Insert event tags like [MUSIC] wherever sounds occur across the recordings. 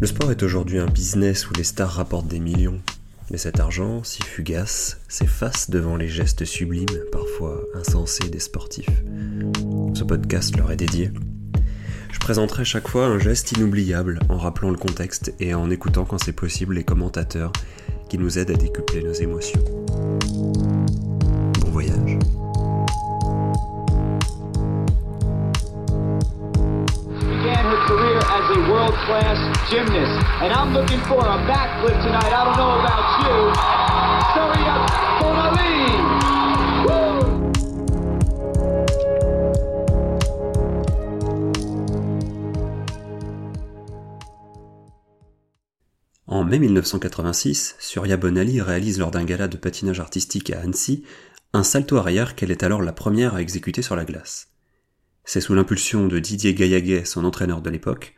Le sport est aujourd'hui un business où les stars rapportent des millions. Mais cet argent, si fugace, s'efface devant les gestes sublimes, parfois insensés des sportifs. Ce podcast leur est dédié. Je présenterai chaque fois un geste inoubliable en rappelant le contexte et en écoutant quand c'est possible les commentateurs qui nous aident à décupler nos émotions. Bon voyage. World class gymnast. And I'm looking for a backflip tonight. I don't know about you. Woo! En mai 1986, Surya Bonali réalise lors d'un gala de patinage artistique à Annecy un salto arrière qu'elle est alors la première à exécuter sur la glace. C'est sous l'impulsion de Didier Gaillaguet, son entraîneur de l'époque,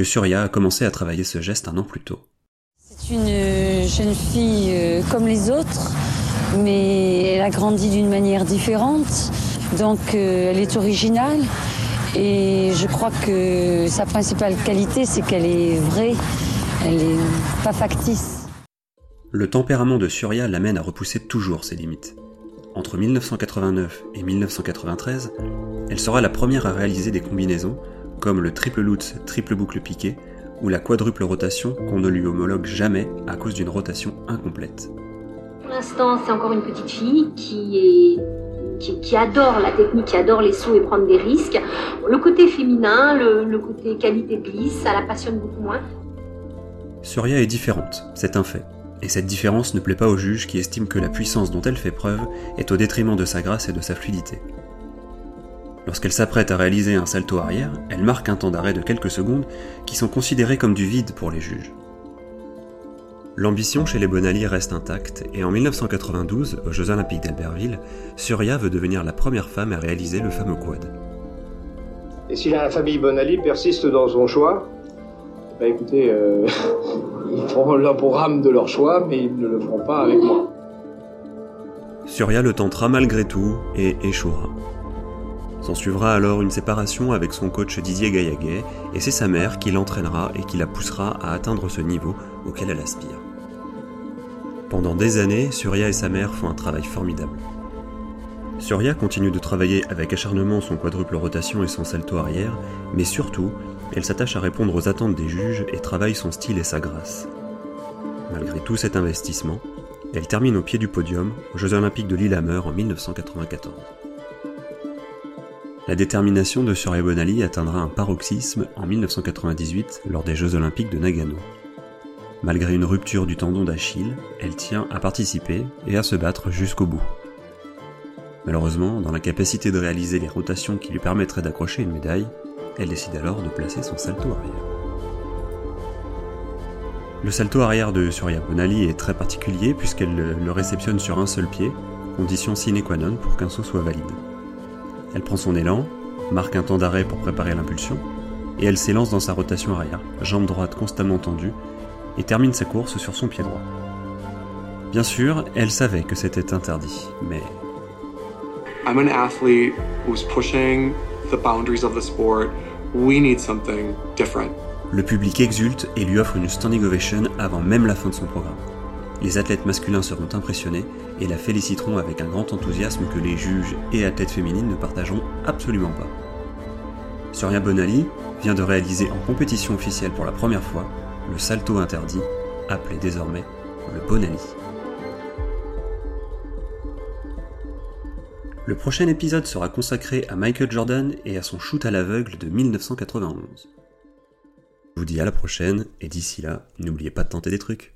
que Surya a commencé à travailler ce geste un an plus tôt. C'est une euh, jeune fille euh, comme les autres, mais elle a grandi d'une manière différente. Donc euh, elle est originale et je crois que sa principale qualité, c'est qu'elle est vraie, elle est pas factice. Le tempérament de Surya l'amène à repousser toujours ses limites. Entre 1989 et 1993, elle sera la première à réaliser des combinaisons comme le triple lutz triple boucle piqué ou la quadruple rotation qu'on ne lui homologue jamais à cause d'une rotation incomplète. Pour l'instant, c'est encore une petite fille qui est qui, qui adore la technique, qui adore les sauts et prendre des risques. Le côté féminin, le, le côté qualité de glisse, ça la passionne beaucoup moins. Surya est différente, c'est un fait. Et cette différence ne plaît pas aux juges qui estiment que la puissance dont elle fait preuve est au détriment de sa grâce et de sa fluidité. Lorsqu'elle s'apprête à réaliser un salto arrière, elle marque un temps d'arrêt de quelques secondes qui sont considérés comme du vide pour les juges. L'ambition chez les Bonali reste intacte et en 1992, aux Jeux Olympiques d'Albertville, Surya veut devenir la première femme à réaliser le fameux quad. Et si la famille Bonali persiste dans son choix, bah écoutez, euh, [LAUGHS] ils feront le programme de leur choix, mais ils ne le feront pas avec moi. Surya le tentera malgré tout et échouera. S'en suivra alors une séparation avec son coach Didier Gaillaguet, et c'est sa mère qui l'entraînera et qui la poussera à atteindre ce niveau auquel elle aspire. Pendant des années, Surya et sa mère font un travail formidable. Surya continue de travailler avec acharnement son quadruple rotation et son salto arrière, mais surtout, elle s'attache à répondre aux attentes des juges et travaille son style et sa grâce. Malgré tout cet investissement, elle termine au pied du podium aux Jeux Olympiques de Lillehammer en 1994. La détermination de Surya Bonali atteindra un paroxysme en 1998 lors des Jeux Olympiques de Nagano. Malgré une rupture du tendon d'Achille, elle tient à participer et à se battre jusqu'au bout. Malheureusement, dans l'incapacité de réaliser les rotations qui lui permettraient d'accrocher une médaille, elle décide alors de placer son salto arrière. Le salto arrière de Surya Bonali est très particulier puisqu'elle le réceptionne sur un seul pied, condition sine qua non pour qu'un saut soit valide. Elle prend son élan, marque un temps d'arrêt pour préparer l'impulsion, et elle s'élance dans sa rotation arrière, jambe droite constamment tendue, et termine sa course sur son pied droit. Bien sûr, elle savait que c'était interdit, mais I'm an athlete who's pushing the boundaries of the sport. We need something different. le public exulte et lui offre une standing ovation avant même la fin de son programme. Les athlètes masculins seront impressionnés et la féliciteront avec un grand enthousiasme que les juges et athlètes féminines ne partageront absolument pas. Surya Bonali vient de réaliser en compétition officielle pour la première fois le salto interdit, appelé désormais le Bonali. Le prochain épisode sera consacré à Michael Jordan et à son shoot à l'aveugle de 1991. Je vous dis à la prochaine et d'ici là, n'oubliez pas de tenter des trucs.